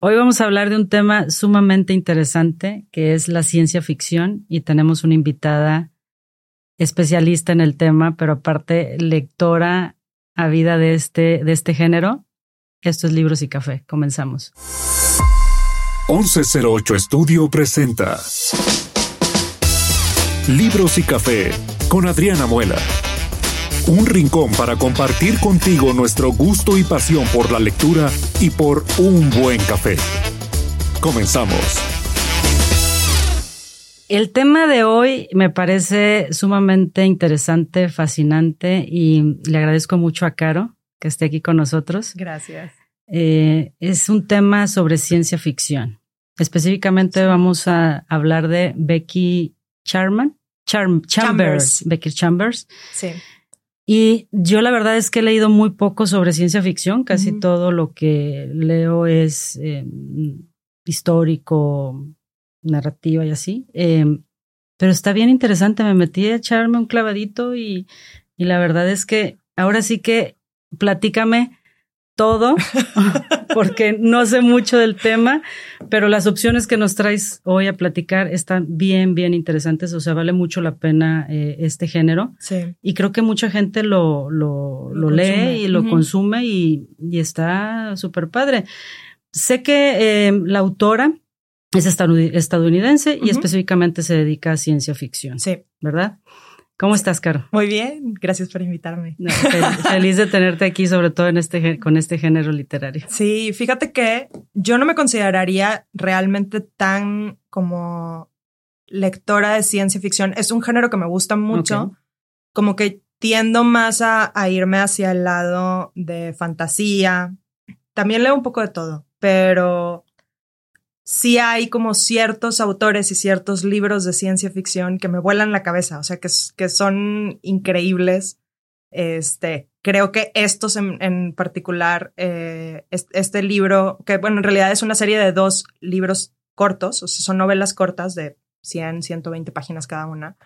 Hoy vamos a hablar de un tema sumamente interesante que es la ciencia ficción y tenemos una invitada especialista en el tema, pero aparte lectora a vida de este, de este género. Esto es Libros y Café. Comenzamos. 1108 Estudio presenta Libros y Café con Adriana Muela. Un rincón para compartir contigo nuestro gusto y pasión por la lectura y por un buen café. Comenzamos. El tema de hoy me parece sumamente interesante, fascinante y le agradezco mucho a Caro que esté aquí con nosotros. Gracias. Eh, es un tema sobre ciencia ficción. Específicamente vamos a hablar de Becky Charman, Chambers, Chambers. Becky Chambers. Sí. Y yo la verdad es que he leído muy poco sobre ciencia ficción, casi todo lo que leo es eh, histórico, narrativa y así. Eh, pero está bien interesante, me metí a echarme un clavadito y, y la verdad es que ahora sí que platícame todo, porque no sé mucho del tema, pero las opciones que nos traes hoy a platicar están bien, bien interesantes, o sea, vale mucho la pena eh, este género. Sí. Y creo que mucha gente lo, lo, Lo lo lee y lo consume y, y está súper padre. Sé que eh, la autora es estadounidense y específicamente se dedica a ciencia ficción, Sí. ¿verdad? ¿Cómo estás, Caro? Muy bien. Gracias por invitarme. No, fel- Feliz de tenerte aquí, sobre todo en este, con este género literario. Sí, fíjate que yo no me consideraría realmente tan como lectora de ciencia ficción. Es un género que me gusta mucho. Como que tiendo más a, a irme hacia el lado de fantasía. También leo un poco de todo, pero sí hay como ciertos autores y ciertos libros de ciencia ficción que me vuelan la cabeza, o sea, que, que son increíbles. Este, creo que estos en, en particular, eh, es- este libro, que bueno, en realidad es una serie de dos libros cortos, o sea, son novelas cortas de 100, 120 páginas cada una.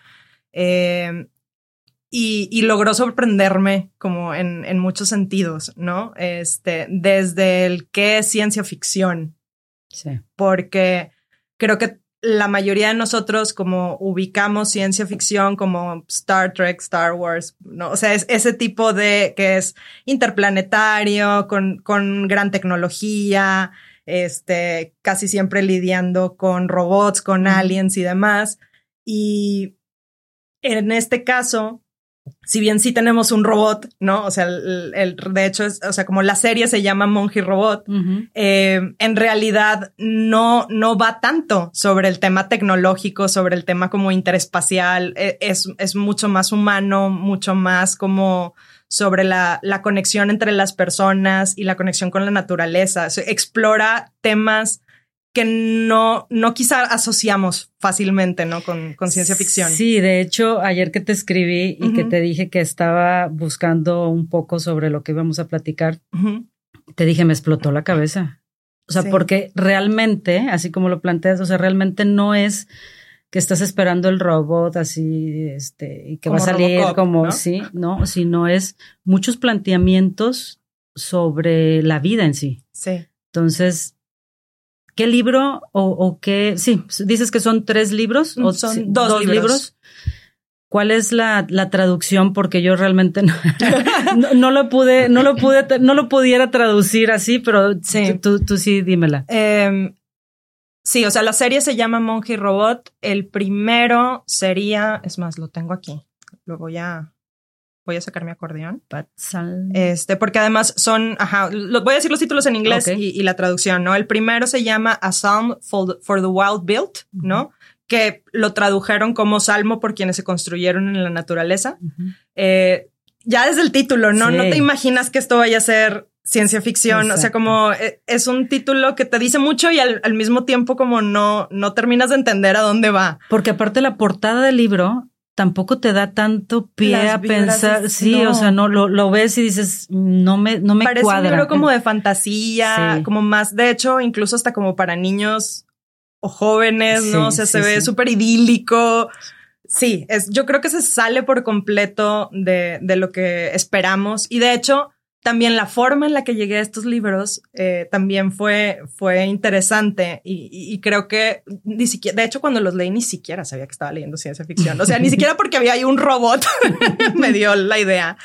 Y, y logró sorprenderme como en, en muchos sentidos, ¿no? Este, desde el qué es ciencia ficción, Sí. porque creo que la mayoría de nosotros como ubicamos ciencia ficción como Star Trek, Star Wars, ¿no? O sea, es ese tipo de que es interplanetario, con, con gran tecnología, este, casi siempre lidiando con robots, con aliens y demás. Y en este caso, si bien sí tenemos un robot, ¿no? O sea, el, el- de hecho, es, o sea, como la serie se llama Monje Robot, eh, en realidad no, no va tanto sobre el tema tecnológico, sobre el tema como interespacial, eh, es, es mucho más humano, mucho más como sobre la, la conexión entre las personas y la conexión con la naturaleza. Se explora temas que no, no quizá asociamos fácilmente, ¿no? Con, con ciencia ficción. Sí, de hecho, ayer que te escribí y que te dije que estaba buscando un poco sobre lo que íbamos a platicar, te dije, me explotó la cabeza. O sea, Sí. porque realmente, así como lo planteas, o sea, realmente no es que estás esperando el robot así, este, y que va a salir Robocop, como, ¿no? sí, no, sino es muchos planteamientos sobre la vida en sí. Sí. Entonces, ¿qué libro o, o qué? Sí, dices que son tres libros o Son sí, dos libros. ¿Cuál es la, la traducción? Porque yo realmente no, no, no lo pude, no lo pude, no lo pudiera traducir así, pero Sí. tú, tú sí dímela. Em, sí, o sea, la serie se llama Monkey Robot. El primero sería, es más, lo tengo aquí. Lo voy a, voy a sacar mi acordeón. Este, porque además son, ajá, lo- voy a decir los títulos en inglés y, y la traducción, ¿no? El primero se llama A Psalm for the, for the Wild Built, ¿no? Que lo tradujeron como Salmo por quienes se construyeron en la naturaleza. Eh, ya desde el título, ¿no? Sí. No te imaginas que esto vaya a ser ciencia ficción. O sea, como eh, es un título que te dice mucho y al, al mismo tiempo como no, no terminas de entender a dónde va. Porque aparte la portada del libro tampoco te da tanto pie Las a pensar. es- Sí, no. o sea, no lo, lo ves y dices, no me, no me Parece cuadra. un libro como de fantasía, Sí. como más, de hecho, incluso hasta como para niños o jóvenes, ¿no? O sea, se ve súper idílico. Sí, es, yo creo que se sale por completo de, de lo que esperamos. Y de hecho, también la forma en la que llegué a estos libros eh, también fue, fue interesante y, y, creo que ni siquiera, de hecho cuando los leí ni siquiera sabía que estaba leyendo ciencia ficción, o sea, ni siquiera porque había ahí un robot me dio la idea,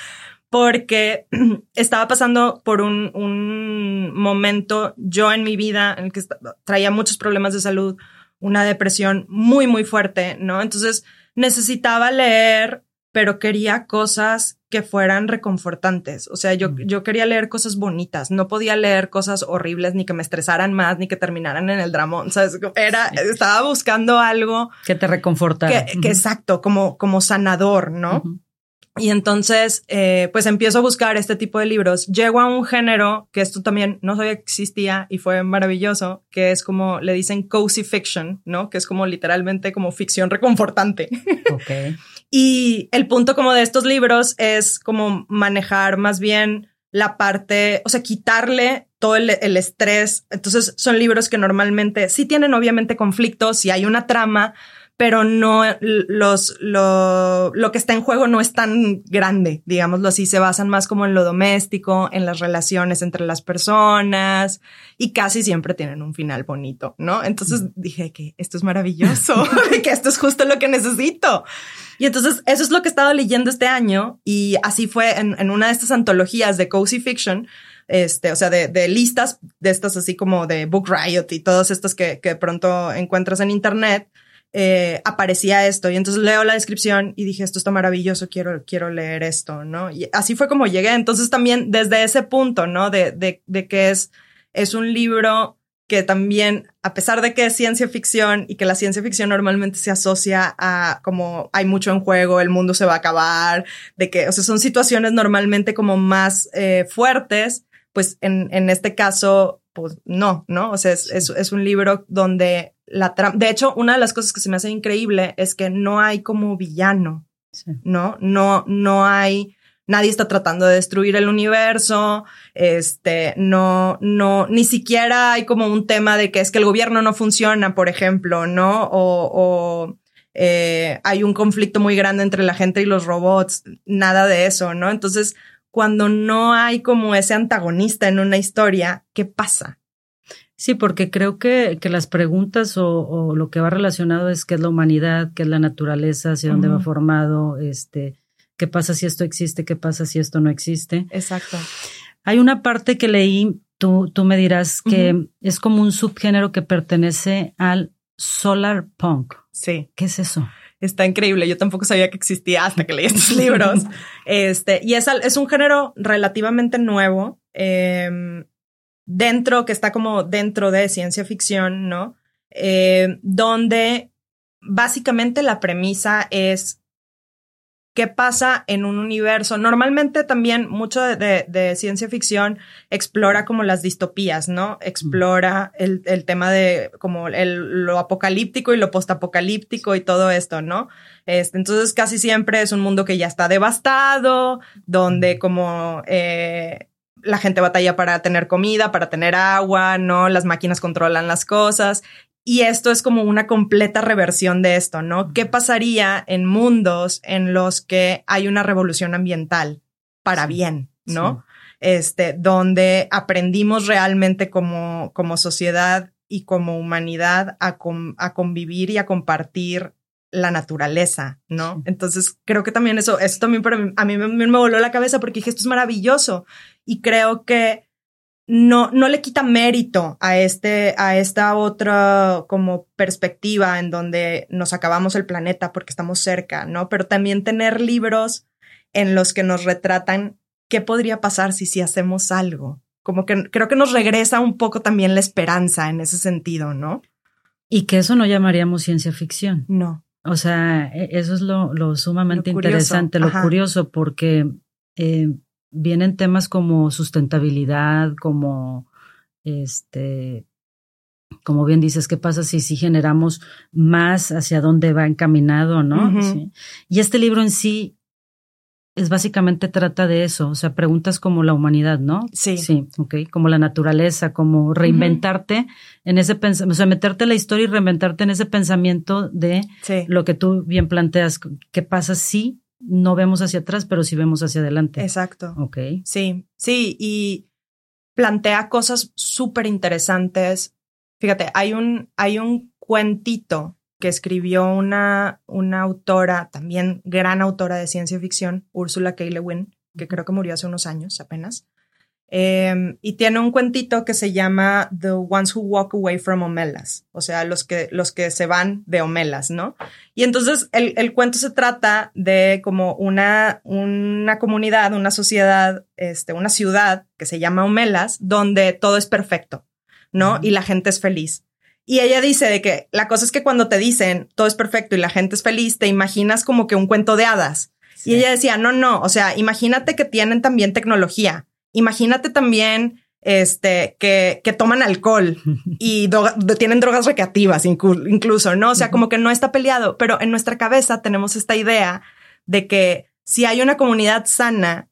porque estaba pasando por un, un momento yo en mi vida en el que traía muchos problemas de salud, una depresión muy, muy fuerte, ¿no? Entonces necesitaba leer pero quería cosas que fueran reconfortantes. O sea, yo, yo quería leer cosas bonitas, no podía leer cosas horribles ni que me estresaran más ni que terminaran en el. O sea, era, estaba buscando algo que te reconfortara. Que, exacto, como, como sanador, ¿no? Y entonces, eh, pues empiezo a buscar este tipo de libros. Llego a un género que esto también no sabía que existía y fue maravilloso, que es como le dicen cozy fiction, ¿no? Que es como literalmente como ficción reconfortante. Ok. Y el punto como de estos libros es como manejar más bien la parte, o sea, quitarle todo el, estrés. Entonces son libros que normalmente sí tienen obviamente conflictos, si hay una trama, pero no los, lo, lo que está en juego no es tan grande, digámoslo así, se basan más como en lo doméstico, en las relaciones entre las personas y casi siempre tienen un final bonito, ¿no? Entonces dije que esto es maravilloso, que esto es justo lo que necesito. Y entonces eso es lo que he estado leyendo este año y así fue en, en una de estas antologías de cozy fiction, este, o sea, de, de, listas de estas así como de Book Riot y todas estas que, que pronto encuentras en internet, eh, aparecía esto. Y entonces leo la descripción y dije, esto está maravilloso, quiero, quiero leer esto, ¿no? Y así fue como llegué. Entonces también desde ese punto, ¿no? De, de, de que es, es un libro que también, a pesar de que es ciencia ficción y que la ciencia ficción normalmente se asocia a como hay mucho en juego, el mundo se va a acabar, de que, o sea, son situaciones normalmente como más eh, fuertes, pues en, en este caso, pues no, ¿no? O sea, es, es, es un libro donde la trama, de hecho, una de las cosas que se me hace increíble es que no hay como villano, ¿no? No, no hay nadie está tratando de destruir el universo, este, no, no, ni siquiera hay como un tema de que es que el gobierno no funciona, por ejemplo, ¿no? O, o eh, hay un conflicto muy grande entre la gente y los robots, nada de eso, ¿no? Entonces, cuando no hay como ese antagonista en una historia, ¿qué pasa? Sí, porque creo que, que las preguntas o, o, lo que va relacionado es qué es la humanidad, qué es la naturaleza, hacia dónde va formado, este, ¿Qué pasa si esto existe? ¿Qué pasa si esto no existe? Exacto. Hay una parte que leí, tú, tú me dirás que es como un subgénero que pertenece al solar punk. Sí. ¿Qué es eso? Está increíble. Yo tampoco sabía que existía hasta que leí estos libros. Este, y es, es un género relativamente nuevo, em, dentro, que está como dentro de ciencia ficción, ¿no? Eh, donde básicamente la premisa es qué pasa en un universo. Normalmente también mucho de, ciencia ficción explora como las distopías, ¿no? Explora el, tema de como el, lo apocalíptico y lo postapocalíptico y todo esto, ¿no? Este, entonces casi siempre es un mundo que ya está devastado, donde como eh, la gente batalla para tener comida, para tener agua, ¿no? Las máquinas controlan las cosas y esto es como una completa reversión de esto, ¿no? ¿Qué pasaría en mundos en los que hay una revolución ambiental para bien, ¿no? Este, donde aprendimos realmente como, como sociedad y como humanidad a, a convivir y a compartir la naturaleza, ¿no? Entonces creo que también eso, eso también para mí, a mí me, me voló la cabeza porque dije, esto es maravilloso y creo que no, no le quita mérito a este, a esta otra como perspectiva en donde nos acabamos el planeta porque estamos cerca, ¿no? Pero también tener libros en los que nos retratan qué podría pasar si si hacemos algo. Como que creo que nos regresa un poco también la esperanza en ese sentido, ¿no? Y que eso no llamaríamos ciencia ficción. No. O sea, e, eso es lo, lo sumamente interesante, lo curioso, porque eh, vienen temas como sustentabilidad, como este, como bien dices, ¿qué pasa si, si generamos más hacia dónde va encaminado, no? Y este libro en sí es básicamente trata de eso, o sea, preguntas como la humanidad, ¿no? Sí. Sí, ok, como la naturaleza, como reinventarte en ese pensamiento, o sea, meterte en la historia y reinventarte en ese pensamiento de lo que tú bien planteas, ¿qué pasa si no vemos hacia atrás, pero sí vemos hacia adelante. Exacto. Ok. Sí, sí, y plantea cosas súper interesantes. Fíjate, hay un, hay un cuentito que escribió una, una autora, también gran autora de ciencia ficción, Úrsula K. Le Guin, que creo que murió hace unos años apenas. Em, y tiene un cuentito que se llama The Ones Who Walk Away from Omelas, o sea, los que, los que se van de Omelas, ¿no? Y entonces el, el cuento se trata de como una, una comunidad, una sociedad, este, una ciudad que se llama Omelas, donde todo es perfecto, ¿no? Y la gente es feliz. Y ella dice de que la cosa es que cuando te dicen todo es perfecto y la gente es feliz, te imaginas como que un cuento de hadas. Y ella decía, no, no, o sea, imagínate que tienen también tecnología Imagínate también este, que, que toman alcohol y tienen drogas recreativas incluso, ¿no? O sea, como que no está peleado, pero en nuestra cabeza tenemos esta idea de que si hay una comunidad sana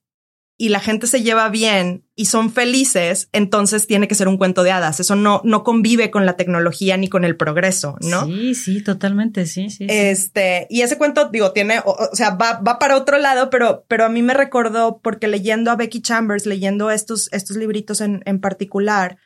y la gente se lleva bien y son felices, entonces tiene que ser un cuento de hadas. Eso no, no convive con la tecnología ni con el progreso, ¿no? Sí, sí, totalmente, sí, sí. Este, y ese cuento, digo, tiene, o, sea, va, va para otro lado, pero, pero a mí me recordó porque leyendo a Becky Chambers, leyendo estos, estos libritos en, en particular,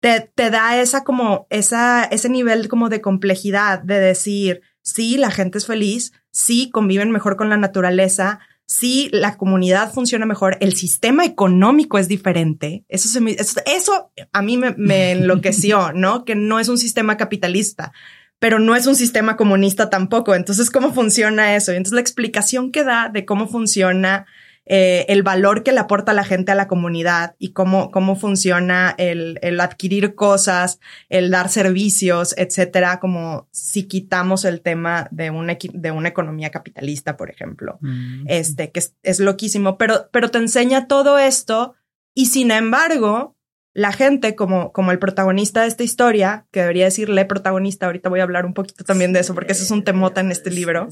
te, te da esa como, esa, ese nivel como de complejidad de decir, sí, la gente es feliz, sí, conviven mejor con la naturaleza, si la comunidad funciona mejor, el sistema económico es diferente. Eso, se eso, a mí me, me enloqueció, ¿no? Que no es un sistema capitalista, pero no es un sistema comunista tampoco. Entonces, ¿cómo funciona eso? Y entonces la explicación que da de cómo funciona eh, el valor que le aporta la gente a la comunidad y cómo, cómo funciona el, el adquirir cosas, el dar servicios, etcétera, como si quitamos el tema de una, de una economía capitalista, por ejemplo. Mm. Este, que es, es loquísimo, pero, pero te enseña todo esto y sin embargo, la gente, como, como el protagonista de esta historia, que debería decirle protagonista, ahorita voy a hablar un poquito también de eso, porque eso es un temota en este libro.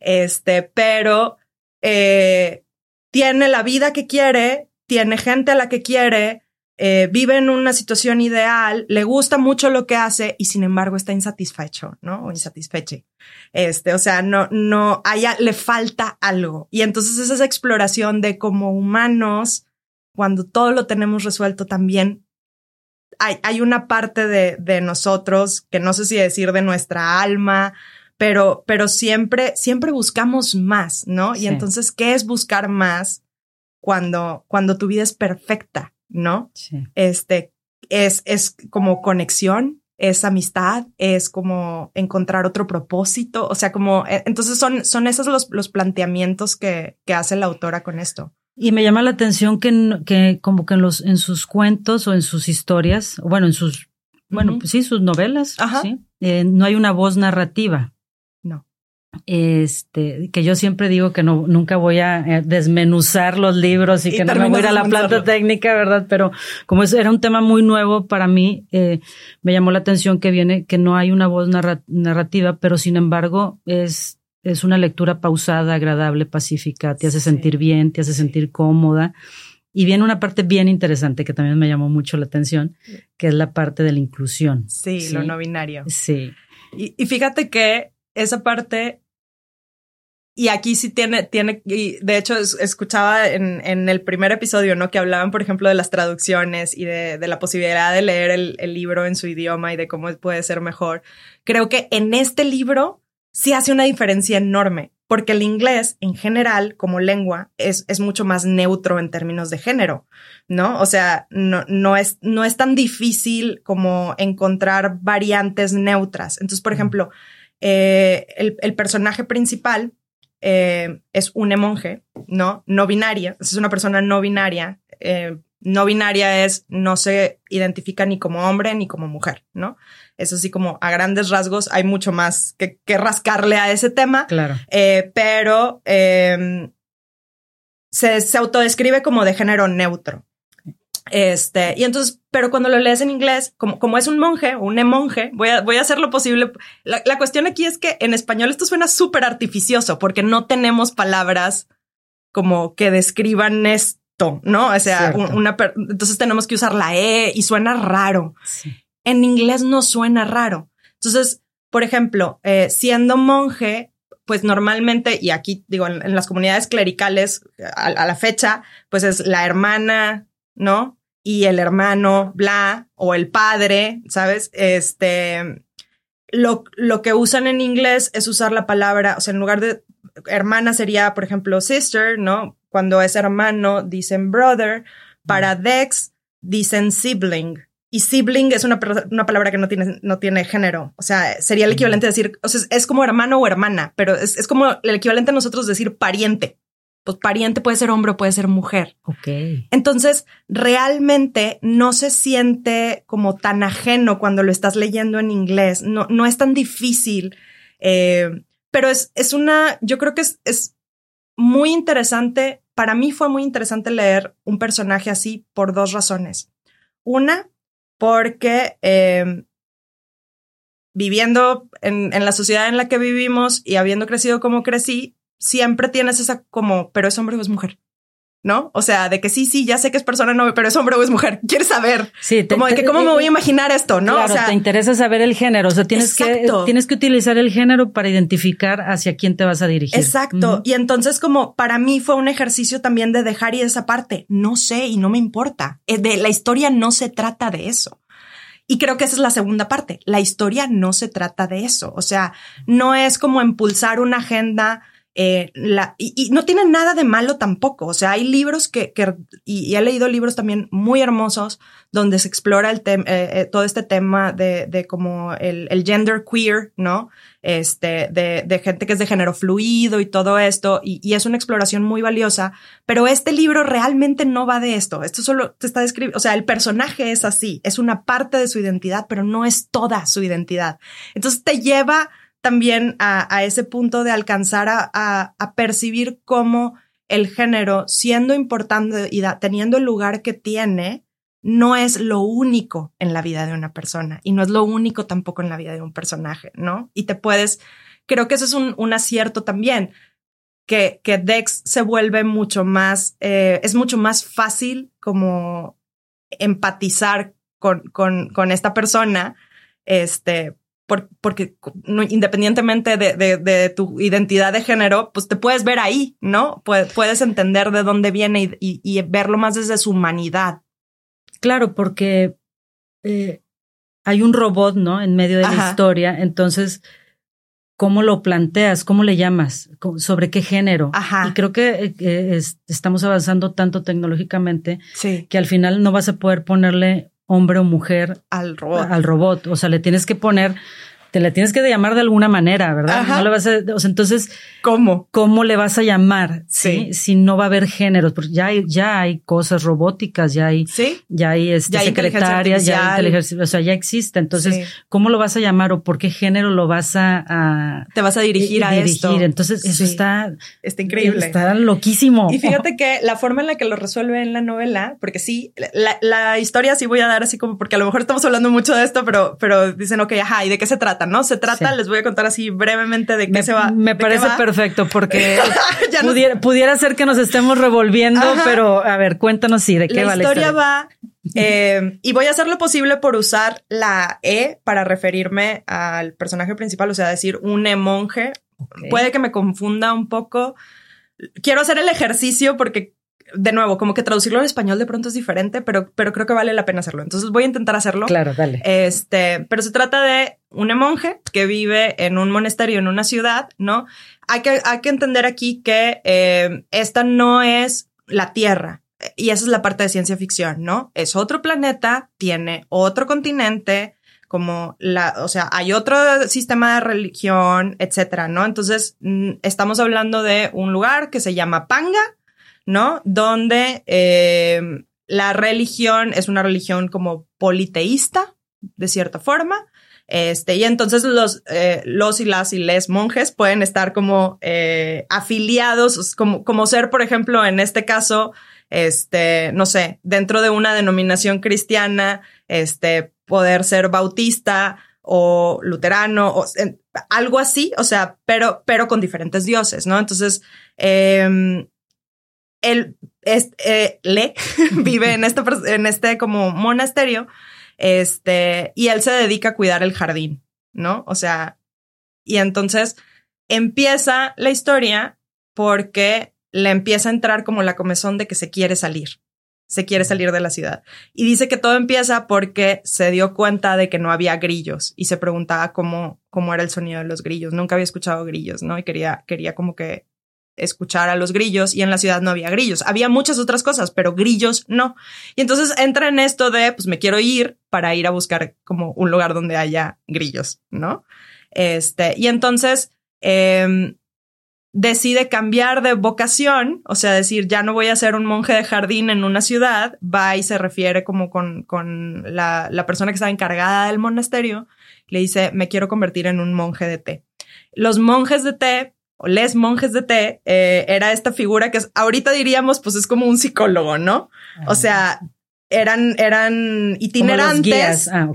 Este, pero eh, tiene la vida que quiere, tiene gente a la que quiere, eh, vive en una situación ideal, le gusta mucho lo que hace y sin embargo está insatisfecho, ¿no? O insatisfecho. Este, o sea, no, no, le falta algo. Y entonces es esa exploración de como humanos, cuando todo lo tenemos resuelto también, hay, hay una parte de, de nosotros que no sé si decir de nuestra alma, pero, pero siempre, siempre buscamos más, ¿no? Y entonces, ¿qué es buscar más cuando, cuando tu vida es perfecta, ¿no? Sí. Este, es, es como conexión, es amistad, es como encontrar otro propósito, o sea, como, eh, entonces son, son esos los, los planteamientos que, que hace la autora con esto. Y me llama la atención que, que como que en los, en sus cuentos o en sus historias, bueno, en sus, bueno, pues sí, sus novelas, ¿sí? Eh, no hay una voz narrativa este, que yo siempre digo que no, nunca voy a eh, desmenuzar los libros y, que no me voy a ir a la planta técnica, ¿verdad? Pero como eso era un tema muy nuevo para mí, eh, me llamó la atención que viene, que no hay una voz narrativa, pero sin embargo es, es una lectura pausada, agradable, pacífica, te hace sentir bien, te hace sentir cómoda. Y viene una parte bien interesante que también me llamó mucho la atención, que es la parte de la inclusión. Sí, lo no binario. Sí. Y, y fíjate que esa parte y aquí sí tiene, tiene, y de hecho escuchaba en, en, el primer episodio, ¿no? Que hablaban, por ejemplo, de las traducciones y de, de la posibilidad de leer el, el, libro en su idioma y de cómo puede ser mejor. Creo que en este libro sí hace una diferencia enorme, porque el inglés en general, como lengua, es, es mucho más neutro en términos de género, ¿no? O sea, no, no, es, no es tan difícil como encontrar variantes neutras. Entonces, por ejemplo, eh, el, el personaje principal, eh, es un monje, ¿no? No binaria, es una persona no binaria. Eh, no binaria es, no se identifica ni como hombre ni como mujer, ¿no? Es así como a grandes rasgos hay mucho más que, que rascarle a ese tema. Claro. Eh, pero em, se, se autodescribe como de género neutro. Este, y entonces, pero cuando lo lees en inglés, como, como es un monje o un monje, voy a, voy a hacer lo posible. La, la cuestión aquí es que en español esto suena súper artificioso porque no tenemos palabras como que describan esto, ¿no? O sea, una, entonces tenemos que usar la E y suena raro. En inglés no suena raro. Entonces, por ejemplo, eh, siendo monje, pues normalmente, y aquí digo, en, las comunidades clericales a, a, la fecha, pues es la hermana, ¿no? Y el hermano, bla, o el padre, ¿sabes? Este, lo, lo que usan en inglés es usar la palabra, o sea, en lugar de hermana sería, por ejemplo, sister, ¿no? Cuando es hermano, dicen brother. Para Dex, dicen sibling. Y sibling es una, una, palabra que no tiene, no tiene género. O sea, sería el equivalente a decir, o sea, es como hermano o hermana, pero es, es como el equivalente a nosotros decir pariente. Pues pariente puede ser hombre o puede ser mujer. Ok. Entonces, realmente no se siente como tan ajeno cuando lo estás leyendo en inglés. No, no es tan difícil. Eh, pero es, es una, yo creo que es, es muy interesante. Para mí fue muy interesante leer un personaje así por dos razones. Una, porque eh, viviendo en, en, la sociedad en la que vivimos y habiendo crecido como crecí, siempre tienes esa como, pero es hombre o es mujer. ¿no? O sea, de que sí, sí, ya sé que es persona no, pero es hombre o es mujer. Quieres saber. Sí, te, como de que cómo me voy a imaginar esto, ¿no? Claro, o sea, te interesa saber el género. O sea, tienes que, tienes que utilizar el género para identificar hacia quién te vas a dirigir. Exacto. Uh -huh. Y entonces, como para mí fue un ejercicio también de dejar y esa parte. No sé y no me importa. Eh, De la historia no se trata de eso. Y creo que esa es la segunda parte. La historia no se trata de eso. O sea, no es como impulsar una agenda eh, y, no tiene nada de malo tampoco. O sea, hay libros que, y, he leído libros también muy hermosos donde se explora el eh, eh, todo este tema de, como el, gender queer, ¿no? Este, de, de, gente que es de género fluido y todo esto. Y, y, es una exploración muy valiosa. Pero este libro realmente no va de esto. Esto solo te está describiendo. O sea, el personaje es así. Es una parte de su identidad, pero no es toda su identidad. Entonces te lleva también a, ese punto de alcanzar a, percibir cómo el género, siendo importante y teniendo el lugar que tiene, no es lo único en la vida de una persona y no es lo único tampoco en la vida de un personaje, ¿no? Y te puedes, creo que eso es un, un acierto también, que, que Dex se vuelve mucho más, eh, es mucho más fácil como empatizar con, con, con esta persona, este, por, porque no, independientemente de, de, de, tu identidad de género, pues te puedes ver ahí, ¿no? Puedes, puedes entender de dónde viene y, y, y, verlo más desde su humanidad. Claro, porque eh, hay un robot, ¿no? En medio de Ajá. la historia, entonces, ¿cómo lo planteas? ¿Cómo le llamas? ¿Sobre qué género? Ajá. Y creo que eh, es, estamos avanzando tanto tecnológicamente sí. que al final no vas a poder ponerle hombre o mujer al robot. Al robot. O sea, le tienes que poner, te le tienes que llamar de alguna manera, ¿verdad? Ajá. No le vas a, o sea, entonces, ¿cómo? ¿Cómo le vas a llamar? Sí. ¿sí? Si no va a haber géneros, porque ya hay, ya hay cosas robóticas, ya hay, ¿Sí? ya hay, este, ya hay secretarias, ya hay inteligencia, o sea, ya existe. Entonces, sí. ¿cómo lo vas a llamar o por qué género lo vas a, a te vas a dirigir a, dirigir? esto? Entonces, eso está, está increíble. Está loquísimo. Y fíjate que la forma en la que lo resuelve en la novela, porque sí, la, la historia sí voy a dar así como, porque a lo mejor estamos hablando mucho de esto, pero, pero dicen, ok, ajá, ¿y de qué se trata? ¿No? Se trata, sí. les voy a contar así brevemente de qué me, se va. Me parece perfecto porque pudiera, no... pudiera, ser que nos estemos revolviendo, Ajá. pero a ver, cuéntanos sí, de qué la va historia la historia. va eh, y voy a hacer lo posible por usar la E para referirme al personaje principal, o sea, decir un monje. Okay. Puede que me confunda un poco. Quiero hacer el ejercicio porque de nuevo, como que traducirlo al español de pronto es diferente, pero, pero creo que vale la pena hacerlo. Entonces voy a intentar hacerlo. Claro, dale. Este, pero se trata de un monje que vive en un monasterio en una ciudad, ¿no? Hay que, hay que entender aquí que eh, esta no es la Tierra. Y esa es la parte de ciencia ficción, ¿no? Es otro planeta, tiene otro continente, como la, o sea, hay otro sistema de religión, etcétera, ¿no? Entonces, mm, estamos hablando de un lugar que se llama Panga, ¿no? Donde eh, la religión es una religión como politeísta, de cierta forma. Este, y entonces los, eh, los y las y les monjes pueden estar como eh, afiliados, como, como ser, por ejemplo, en este caso, este, no sé, dentro de una denominación cristiana, este, poder ser bautista o luterano o algo así, o sea, pero, pero con diferentes dioses, ¿no? Entonces, eh, él eh, le vive en este, en este como monasterio, este, y él se dedica a cuidar el jardín, ¿no? O sea, y entonces empieza la historia porque le empieza a entrar como la comezón de que se quiere salir, se quiere salir de la ciudad. Y dice que todo empieza porque se dio cuenta de que no había grillos y se preguntaba cómo, cómo era el sonido de los grillos. Nunca había escuchado grillos, ¿no? Y quería, quería como que escuchar a los grillos y en la ciudad no había grillos. Había muchas otras cosas, pero grillos no. Y entonces entra en esto de, pues me quiero ir para ir a buscar como un lugar donde haya grillos, ¿no? Este, y entonces em, decide cambiar de vocación, o sea, decir, ya no voy a ser un monje de jardín en una ciudad, va y se refiere como con, con la, la persona que estaba encargada del monasterio, le dice, me quiero convertir en un monje de té. Los monjes de té o les monjes de té eh, era esta figura que ahorita diríamos, pues es como un psicólogo, ¿no? O sea, eran, eran itinerantes. Ah.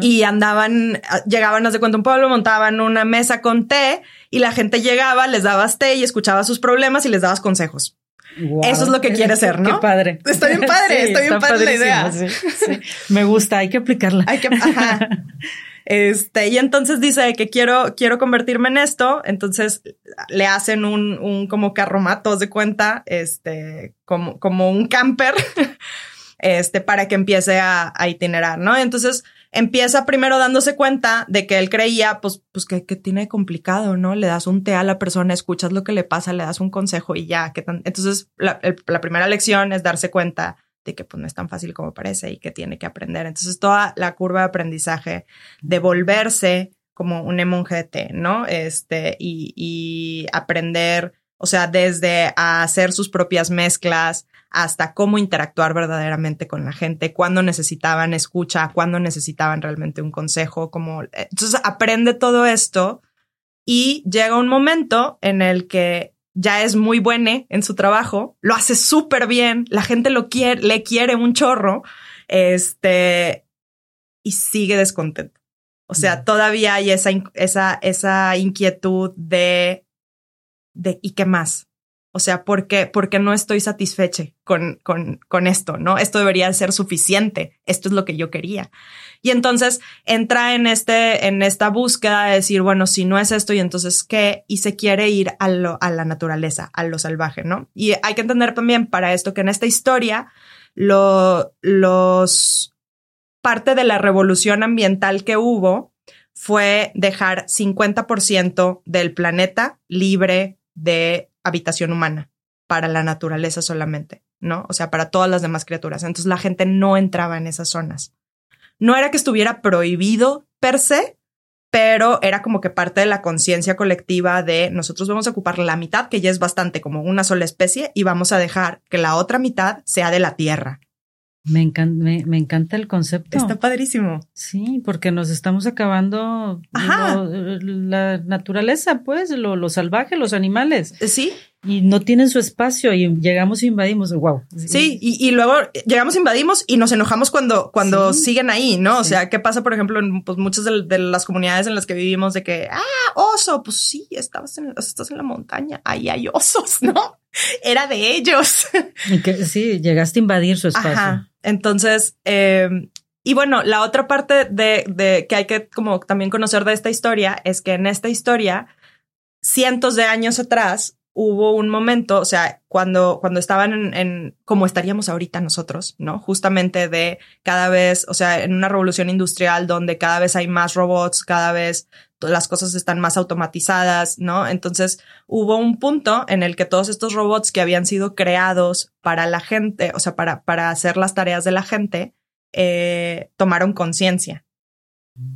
Y andaban, llegaban, no sé cuánto un pueblo, montaban una mesa con té y la gente llegaba, les dabas té y escuchaba sus problemas y les dabas consejos. Eso es lo que quiere ser, ¿no? Qué padre. Está bien padre, está bien padre la idea. Me gusta, hay que aplicarla. Hay que, ajá. Este, y entonces dice que quiero, quiero convertirme en esto. Entonces le hacen un, un como carromato de cuenta, este, como, como un camper. este, para que empiece a, itinerar, ¿no? Entonces empieza primero dándose cuenta de que él creía, pues, pues que, que tiene complicado, ¿no? Le das un té a la persona, escuchas lo que le pasa, le das un consejo y ya, que tan... Entonces la, la primera lección es darse cuenta de que pues no es tan fácil como parece y que tiene que aprender. Entonces toda la curva de aprendizaje de volverse como un monje de té, ¿no? Este, y, y aprender, o sea, desde hacer sus propias mezclas, hasta cómo interactuar verdaderamente con la gente, cuándo necesitaban escucha, cuándo necesitaban realmente un consejo, como eh, entonces aprende todo esto y llega un momento en el que ya es muy buena en su trabajo, lo hace súper bien, la gente lo quiere, le quiere un chorro, este, y sigue descontento. O sea, todavía hay esa, esa, esa inquietud de, de, ¿y qué más? O sea, ¿por qué, porque no estoy satisfecha con, con, esto? ¿No? Esto debería ser suficiente. Esto es lo que yo quería. Y entonces entra en este, en esta búsqueda de decir, bueno, si no es esto, y entonces qué, y se quiere ir a lo, a la naturaleza, a lo salvaje, ¿no? Y hay que entender también para esto que en esta historia, lo, los, parte de la revolución ambiental que hubo fue dejar 50% del planeta libre de habitación humana para la naturaleza solamente, ¿no? O sea, para todas las demás criaturas. Entonces la gente no entraba en esas zonas. No era que estuviera prohibido per se, pero era como que parte de la conciencia colectiva de nosotros vamos a ocupar la mitad, que ya es bastante como una sola especie, y vamos a dejar que la otra mitad sea de la tierra. Me encanta, me, encanta el concepto. Está padrísimo. Sí, porque nos estamos acabando la naturaleza, pues, lo, lo, salvaje, los animales. Sí. Y no tienen su espacio y llegamos e invadimos. Wow. Sí, y, y luego llegamos, invadimos y nos enojamos cuando, cuando siguen ahí, ¿no? O sea, ¿qué pasa, por ejemplo, en pues, muchas de, las comunidades en las que vivimos de que, ah, oso, pues sí, estabas en, estás en la montaña, ahí hay osos, ¿no? Era de ellos. Y que, sí, llegaste a invadir su espacio. Ajá. Entonces, eh, y bueno, la otra parte de, de, que hay que como también conocer de esta historia es que en esta historia, cientos de años atrás, hubo un momento, o sea, cuando, cuando estaban en, en, como estaríamos ahorita nosotros, ¿no? Justamente de cada vez, o sea, en una revolución industrial donde cada vez hay más robots, cada vez las cosas están más automatizadas, ¿no? Entonces hubo un punto en el que todos estos robots que habían sido creados para la gente, o sea, para, para hacer las tareas de la gente, eh, tomaron conciencia.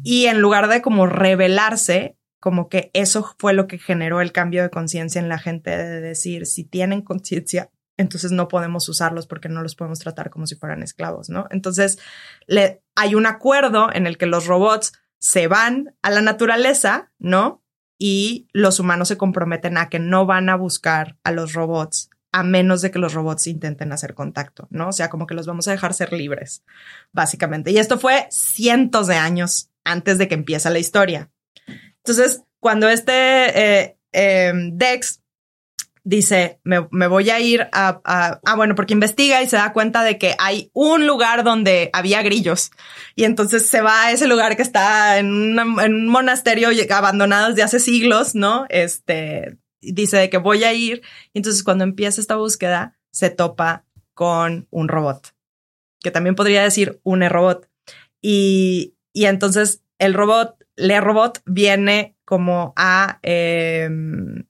Y en lugar de como revelarse, como que eso fue lo que generó el cambio de conciencia en la gente de decir, si tienen conciencia, entonces no podemos usarlos porque no los podemos tratar como si fueran esclavos, ¿no? Entonces, le, hay un acuerdo en el que los robots se van a la naturaleza, ¿no? Y los humanos se comprometen a que no van a buscar a los robots a menos de que los robots intenten hacer contacto, ¿no? O sea, como que los vamos a dejar ser libres, básicamente. Y esto fue cientos de años antes de que empiece la historia. Entonces, cuando este eh, em, Dex dice, me, me voy a ir a, a, ah, bueno, porque investiga y se da cuenta de que hay un lugar donde había grillos. Y entonces se va a ese lugar que está en, una- en un monasterio abandonado desde hace siglos, ¿no? Este, dice de que voy a ir. Entonces cuando empieza esta búsqueda, se topa con un robot, que también podría decir un robot. Y, y entonces el robot, le robot viene como a, em,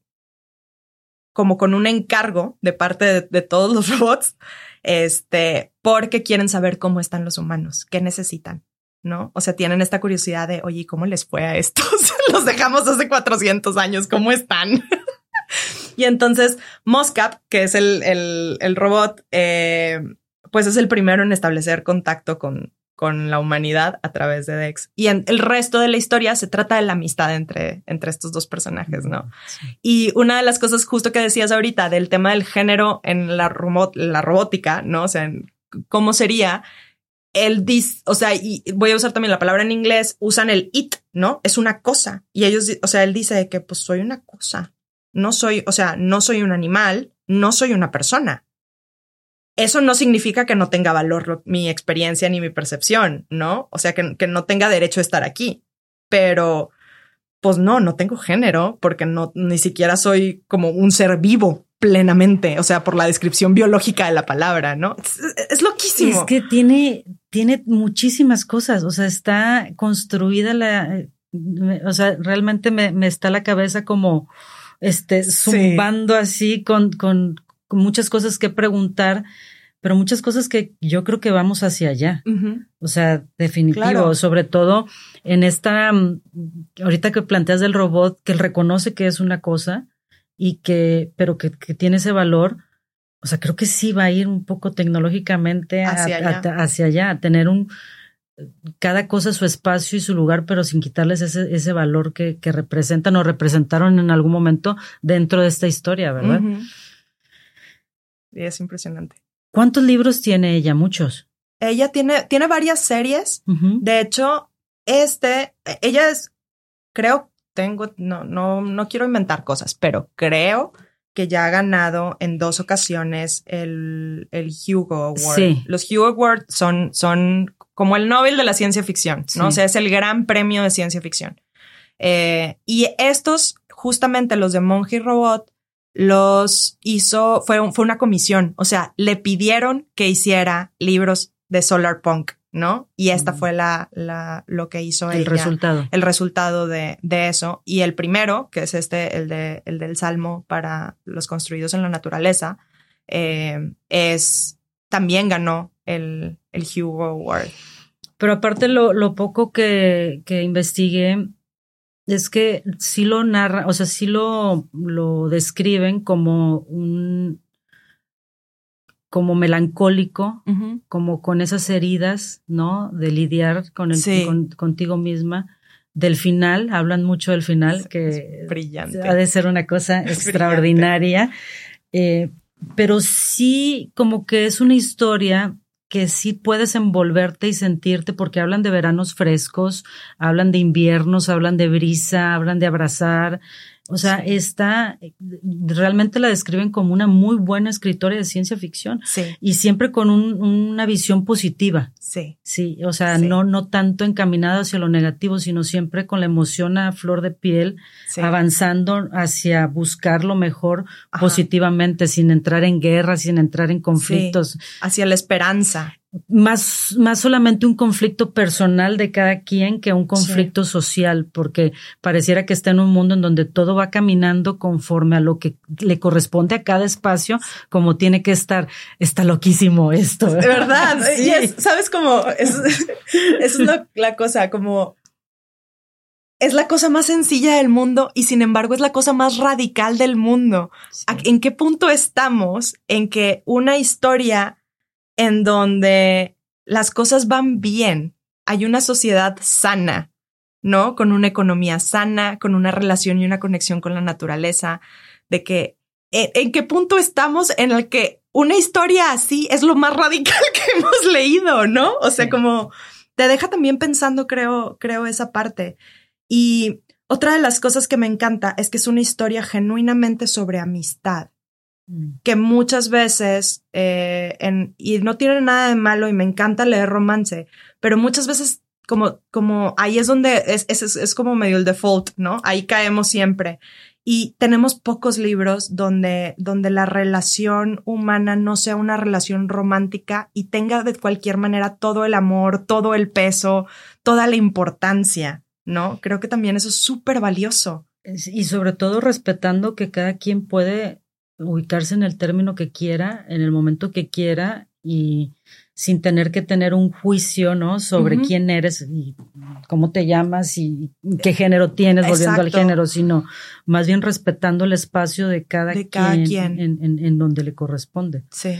como con un encargo de parte de, todos los robots, este, porque quieren saber cómo están los humanos, qué necesitan, ¿no? O sea, tienen esta curiosidad de, oye, ¿cómo les fue a estos? los dejamos hace 400 años, ¿cómo están? y entonces Moscap, que es el, el, el robot, eh, pues es el primero en establecer contacto con, con la humanidad a través de Dex. Y en el resto de la historia se trata de la amistad entre, entre estos dos personajes, ¿no? Sí. Y una de las cosas justo que decías ahorita del tema del género en la, robot, la robótica, ¿no? O sea, en cómo sería el dis, o sea, y voy a usar también la palabra en inglés, usan el it, ¿no? Es una cosa. Y ellos, o sea, él dice que pues soy una cosa. No soy, o sea, no soy un animal, no soy una persona. Eso no significa que no tenga valor lo- mi experiencia ni mi percepción, ¿no? O sea, que, que no tenga derecho a estar aquí. Pero, pues no, no tengo género porque no, ni siquiera soy como un ser vivo plenamente, o sea, por la descripción biológica de la palabra, ¿no? Es, es loquísimo. Es que tiene, tiene muchísimas cosas, o sea, está construida la, o sea, realmente me, me está la cabeza como, este, Sí. zumbando así con, con muchas cosas que preguntar, pero muchas cosas que yo creo que vamos hacia allá. O sea, definitivo, Claro. sobre todo en esta, mm, ahorita que planteas del robot, que él reconoce que es una cosa y que, pero que, que tiene ese valor. O sea, creo que sí va a ir un poco tecnológicamente a- Hacia a- allá. hacia allá, a tener un, cada cosa su espacio y su lugar, pero sin quitarles ese, ese valor que, que representan o representaron en algún momento dentro de esta historia, ¿verdad? Es impresionante. ¿Cuántos libros tiene ella? Muchos. Ella tiene, tiene varias series. De hecho, este, ella es, creo, tengo, no, no, no quiero inventar cosas, pero creo que ya ha ganado en dos ocasiones el, el Hugo Award. Sí. Los Hugo Award son, son como el Nobel de la ciencia ficción, ¿no? Sí. O sea, es el gran premio de ciencia ficción. Eh, y estos, justamente los de Monje Robot, los hizo, fue, un- fue una comisión, o sea, le pidieron que hiciera libros de Solar Punk, ¿no? Y esta Mm. fue la, la, lo que hizo El ella, resultado. el resultado de, de eso. Y el primero, que es este, el, de, el del Salmo para los construidos en la naturaleza, eh, es, también ganó el, el Hugo Award. Pero aparte lo, lo poco que, que investigué es que sí lo narra, o sea, sí lo, lo describen como un como melancólico, como con esas heridas, ¿no? De lidiar con el, Sí. con- contigo misma. Del final, hablan mucho del final, que brillante. ha de ser una cosa Es extraordinaria. Eh, pero sí, como que es una historia que sí puedes envolverte y sentirte porque hablan de veranos frescos, hablan de inviernos, hablan de brisa, hablan de abrazar. O sea, está, realmente la describen como una muy buena escritora de ciencia ficción Sí, y siempre con un- una visión positiva. sí, Sí, o sea, Sí. no, no tanto encaminada hacia lo negativo, sino siempre con la emoción a flor de piel, sí. avanzando hacia buscar lo mejor Ajá. positivamente, sin entrar en guerra, sin entrar en conflictos. Hacia la esperanza. Más, más solamente un conflicto personal de cada quien que un conflicto social, porque pareciera que está en un mundo en donde todo va caminando conforme a lo que le corresponde a cada espacio, como tiene que estar. Está loquísimo esto. De verdad. Sí. Y es, ¿sabes cómo? Es, es lo- la cosa, como es la cosa más sencilla del mundo y sin embargo es la cosa más radical del mundo. Sí. ¿A- ¿En qué punto estamos en que una historia en donde las cosas van bien, hay una sociedad sana, ¿no? Con una economía sana, con una relación y una conexión con la naturaleza, de que ¿en, en qué punto estamos en el que una historia así es lo más radical que hemos leído, ¿no? O sea, como te deja también pensando, creo, creo esa parte. Y otra de las cosas que me encanta es que es una historia genuinamente sobre amistad. Mm. que muchas veces, eh, en, y no tiene nada de malo y me encanta leer romance, pero muchas veces como, como ahí es donde es, es, es como medio el default, ¿no? Ahí caemos siempre. Y tenemos pocos libros donde, donde la relación humana no sea una relación romántica y tenga de cualquier manera todo el amor, todo el peso, toda la importancia, ¿no? Creo que también eso es súper valioso. Y sobre todo respetando que cada quien puede ubicarse en el término que quiera, en el momento que quiera y sin tener que tener un juicio, ¿no? Sobre quién eres y cómo te llamas y qué género tienes, volviendo al género, sino más bien respetando el espacio de cada, De cada quien. En, en, en donde le corresponde. Sí.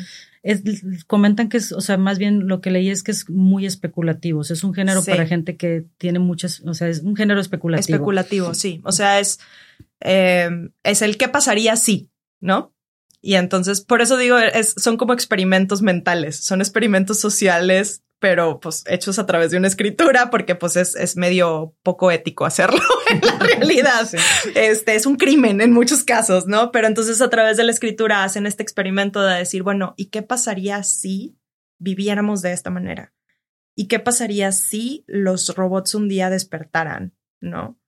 Es, comentan que es, o sea, más bien lo que leí es que es muy especulativo. O sea, es un género Sí. para gente que tiene muchas, o sea, es un género especulativo. Especulativo, sí. O sea, es, eh, es el qué pasaría si, ¿no? Y entonces, por eso digo, es, son como experimentos mentales, son experimentos sociales, pero pues hechos a través de una escritura, porque pues es, es medio poco ético hacerlo en la realidad. Sí. Este es un crimen en muchos casos, ¿no? Pero entonces a través de la escritura hacen este experimento de decir, bueno, ¿y qué pasaría si viviéramos de esta manera? ¿Y qué pasaría si los robots un día despertaran, ¿no?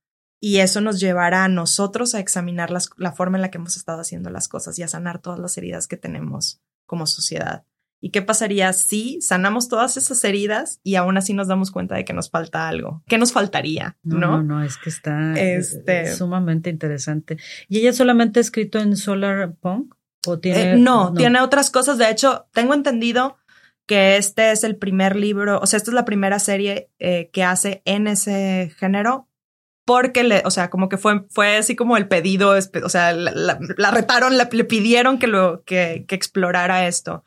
Y eso nos llevará a nosotros a examinar las- la forma en la que hemos estado haciendo las cosas y a sanar todas las heridas que tenemos como sociedad. ¿Y qué pasaría si sanamos todas esas heridas y aún así nos damos cuenta de que nos falta algo? ¿Qué nos faltaría? No, No, no, no, es que está eh, Este- sumamente interesante. ¿Y ella solamente ha escrito en Solar Punk? ¿O tiene, Eh, no, tiene otras cosas. De hecho, tengo entendido que este es el primer libro, o sea, esta es la primera serie eh, que hace en ese género. Porque le, o sea, como que fue, fue así como el pedido, o sea, la, la- la retaron, la- le pidieron que lo, que, que explorara esto.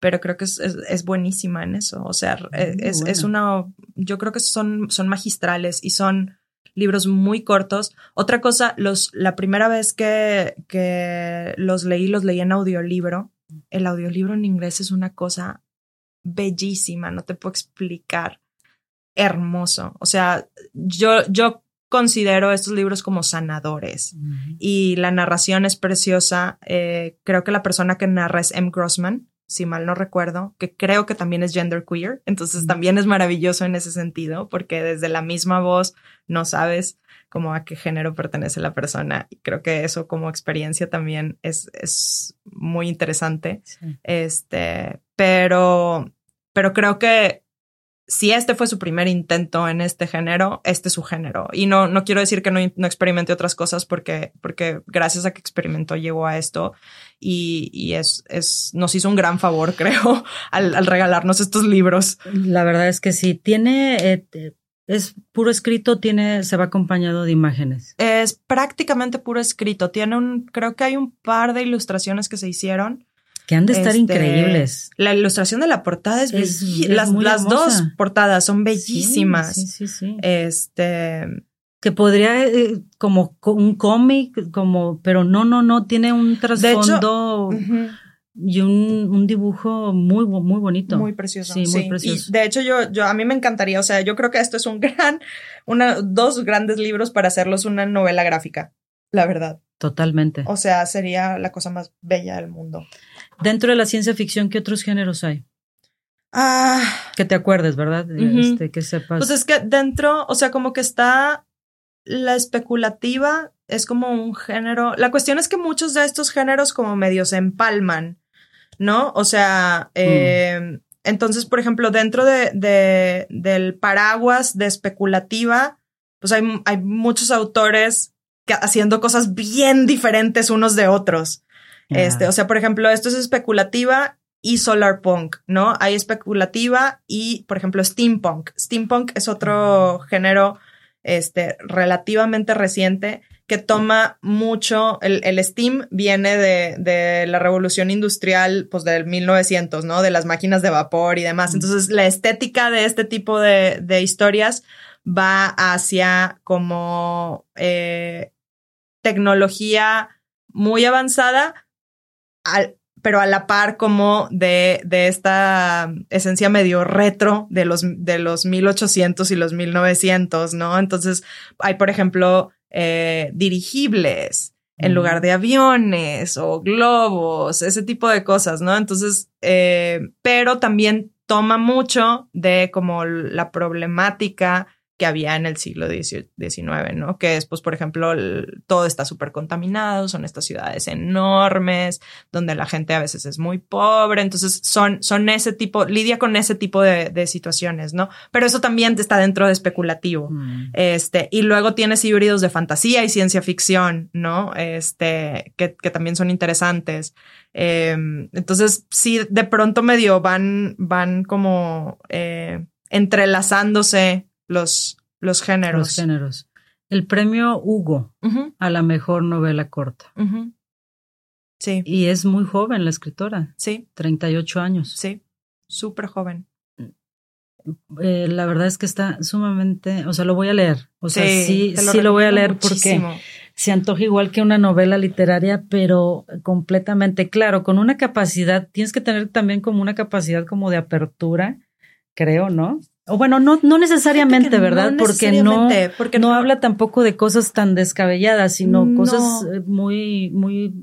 Pero creo que es, es, es buenísima en eso. O sea, eh, Muy es, es una, yo creo que son, son magistrales y son libros muy cortos. Otra cosa, los, la primera vez que, que los leí, los leí en audiolibro. El audiolibro en inglés es una cosa bellísima, no te puedo explicar. Hermoso. O sea, yo, yo considero estos libros como sanadores y la narración es preciosa. Eh, creo que la persona que narra es M. Grossman, si mal no recuerdo, que creo que también es genderqueer. Entonces también es maravilloso en ese sentido, porque desde la misma voz no sabes como a qué género pertenece la persona. Y creo que eso como experiencia también es, es muy interesante. Sí. Este, pero, pero creo que si este fue su primer intento en este género, este es su género. Y no, no quiero decir que no, no experimente otras cosas porque, porque gracias a que experimentó llegó a esto y, y es, es, nos hizo un gran favor, creo, al, al regalarnos estos libros. La verdad es que sí. Tiene, eh, es puro escrito, tiene, se va acompañado de imágenes. Es prácticamente puro escrito. Tiene un, creo que hay un par de ilustraciones que se hicieron. Que han de estar Este, increíbles. La ilustración de la portada es, Es- es las, dos portadas son bellísimas. Sí, sí, sí. sí. Este, que podría eh, como co- un cómic, como, pero no, no, no, tiene un hecho, trasfondo y un, un dibujo muy, muy bonito. muy precioso. Sí, muy precioso. Y de hecho, yo, yo, a mí me encantaría, o sea, yo creo que esto es un gran, una, dos grandes libros para hacerlos una novela gráfica, la verdad. Totalmente. O sea, sería la cosa más bella del mundo. Dentro de la ciencia ficción, ¿qué otros géneros hay? Ah, Que te acuerdes, ¿verdad? Este, que sepas. Pues es que dentro, o sea, como que está la especulativa, es como un género. La cuestión es que muchos de estos géneros como medio se empalman, ¿no? O sea, eh, entonces, por ejemplo, dentro de, de- del paraguas de especulativa, pues hay, hay muchos autores que, haciendo cosas bien diferentes unos de otros. Este, o sea, por ejemplo, esto es especulativa y solar punk, ¿no? Hay especulativa y, por ejemplo, steampunk. Steampunk es otro género, este, relativamente reciente que toma mucho, el, el steam viene de, de la revolución industrial, pues del 1900, ¿no? De las máquinas de vapor y demás. Entonces, la estética de este tipo de, de historias va hacia como eh, tecnología muy avanzada, al- pero a la par como de, de esta esencia medio retro de los, de los 1800 y los 1900, ¿no? Entonces hay, por ejemplo, eh, dirigibles en lugar de aviones o globos, ese tipo de cosas, ¿no? Entonces, eh, pero también toma mucho de como la problemática que había en el siglo XIX, ¿no? Que es, pues, por ejemplo, todo está súper contaminado, son estas ciudades enormes, donde la gente a veces es muy pobre, entonces son, son ese tipo, lidia con ese tipo de, situaciones, ¿no? Pero eso también está dentro de especulativo. Mm. Este, y luego tienes híbridos de fantasía y ciencia ficción, ¿no? Este, que, que también son interesantes. Em, entonces, sí, de pronto medio van, van como eh, entrelazándose los, los géneros. Los géneros. El premio Hugo a la mejor novela corta. Sí. Y es muy joven la escritora. Sí. 38 años. Sí. Súper joven. Eh, la verdad es que está sumamente, o sea, lo voy a leer. O sea, sí, sí, lo, voy a leer porque se antoja igual que una novela literaria, pero completamente claro, con una capacidad, tienes que tener también como una capacidad como de apertura, creo, ¿no? O bueno, no, no necesariamente, ¿verdad? porque no, porque no, habla tampoco de cosas tan descabelladas, sino cosas eh, muy, muy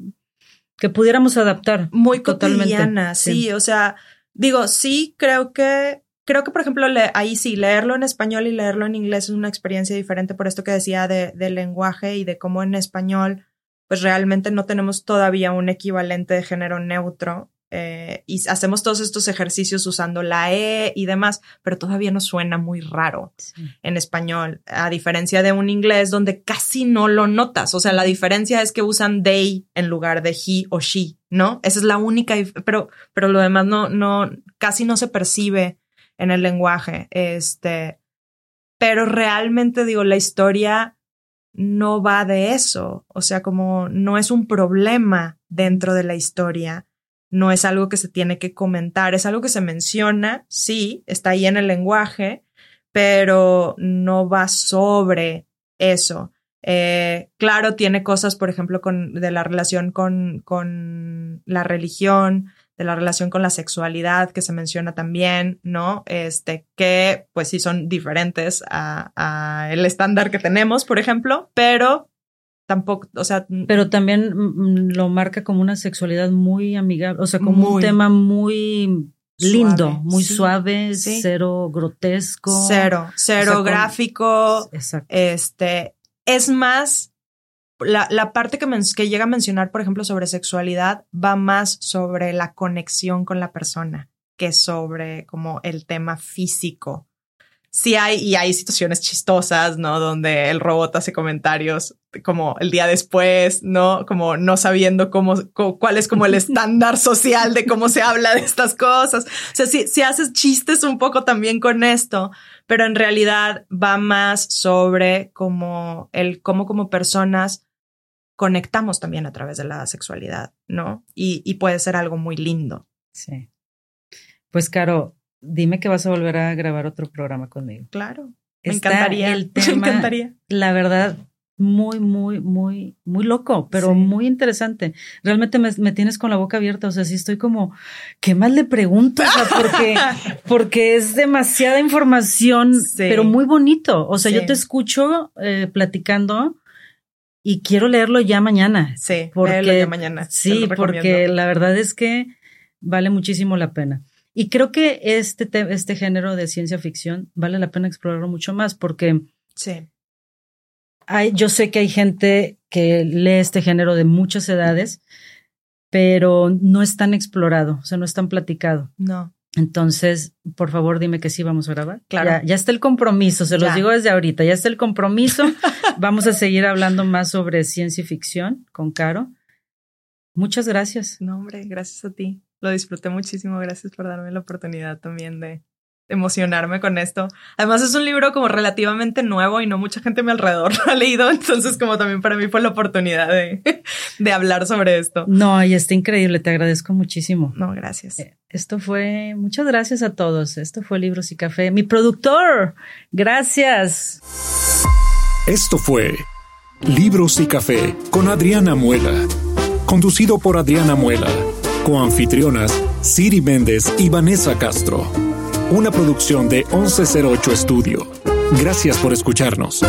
que pudiéramos adaptar. Muy cotidianas, sí. O sea, digo, sí, creo que, creo que, por ejemplo, ahí sí, leerlo en español y leerlo en inglés es una experiencia diferente por esto que decía de, del lenguaje y de cómo en español, pues realmente no tenemos todavía un equivalente de género neutro eh, y hacemos todos estos ejercicios usando la E y demás, pero todavía nos suena muy raro en español, a diferencia de un inglés donde casi no lo notas. O sea, la diferencia es que usan they en lugar de he o she, ¿no? Esa es la única, pero, pero lo demás no, no, casi no se percibe en el lenguaje. Este, pero realmente digo, la historia no va de eso. O sea, como no es un problema dentro de la historia no es algo que se tiene que comentar, es algo que se menciona, sí, está ahí en el lenguaje, pero no va sobre eso. Eh, claro, tiene cosas, por ejemplo, con, de la relación con, con la religión, de la relación con la sexualidad que se menciona también, ¿no? Este, que pues sí son diferentes a, a el estándar que tenemos, por ejemplo, pero tampoco, o sea... Pero también mm, lo marca como una sexualidad muy amigable, o sea, como un tema muy lindo, muy suave, cero grotesco. Cero, cero gráfico. exacto. Este, es más, la, la parte que, que llega a mencionar, por ejemplo, sobre sexualidad, va más sobre la conexión con la persona que sobre como el tema físico sí hay, y hay situaciones chistosas, ¿no? Donde el robot hace comentarios como el día después, ¿no? Como no sabiendo cómo, cuál es como el estándar social de cómo se habla de estas cosas. O sea, si, si haces chistes un poco también con esto, pero en realidad va más sobre como el cómo como personas conectamos también a través de la sexualidad, ¿no? Y, y puede ser algo muy lindo. Sí. Pues, Caro, dime que vas a volver a grabar otro programa conmigo. Claro. Me encantaría. El tema, me encantaría. La verdad, muy, muy, muy, muy loco, pero muy interesante. Realmente me, tienes con la boca abierta. O sea, sí estoy como, ¿qué más le pregunto? O sea, porque, porque es demasiada información, pero muy bonito. O sea, yo te escucho eh, platicando y quiero leerlo ya mañana. Sí, porque, ya mañana. Sí, porque la verdad es que vale muchísimo la pena. Y creo que este, este género de ciencia ficción vale la pena explorarlo mucho más porque sí. hay, yo sé que hay gente que lee este género de muchas edades, pero no es tan explorado, o sea, no es tan platicado. No. Entonces, por favor, dime que sí vamos a grabar. Claro. Ya, está el compromiso, se los digo desde ahorita, ya está el compromiso. vamos a seguir hablando más sobre ciencia ficción con Caro. Muchas gracias. No, hombre, gracias a ti lo disfruté muchísimo. Gracias por darme la oportunidad también de emocionarme con esto. Además es un libro como relativamente nuevo y no mucha gente a mi alrededor lo ha leído, entonces como también para mí fue la oportunidad de, de hablar sobre esto. No, y está increíble, te agradezco muchísimo. No, gracias. Eh, esto fue, muchas gracias a todos. Esto fue Libros y Café. Mi productor, gracias. Esto fue Libros y Café con Adriana Muela, conducido por Adriana Muela coanfitrionas Siri Méndez y Vanessa Castro. Una producción de 1108 Estudio. Gracias por escucharnos.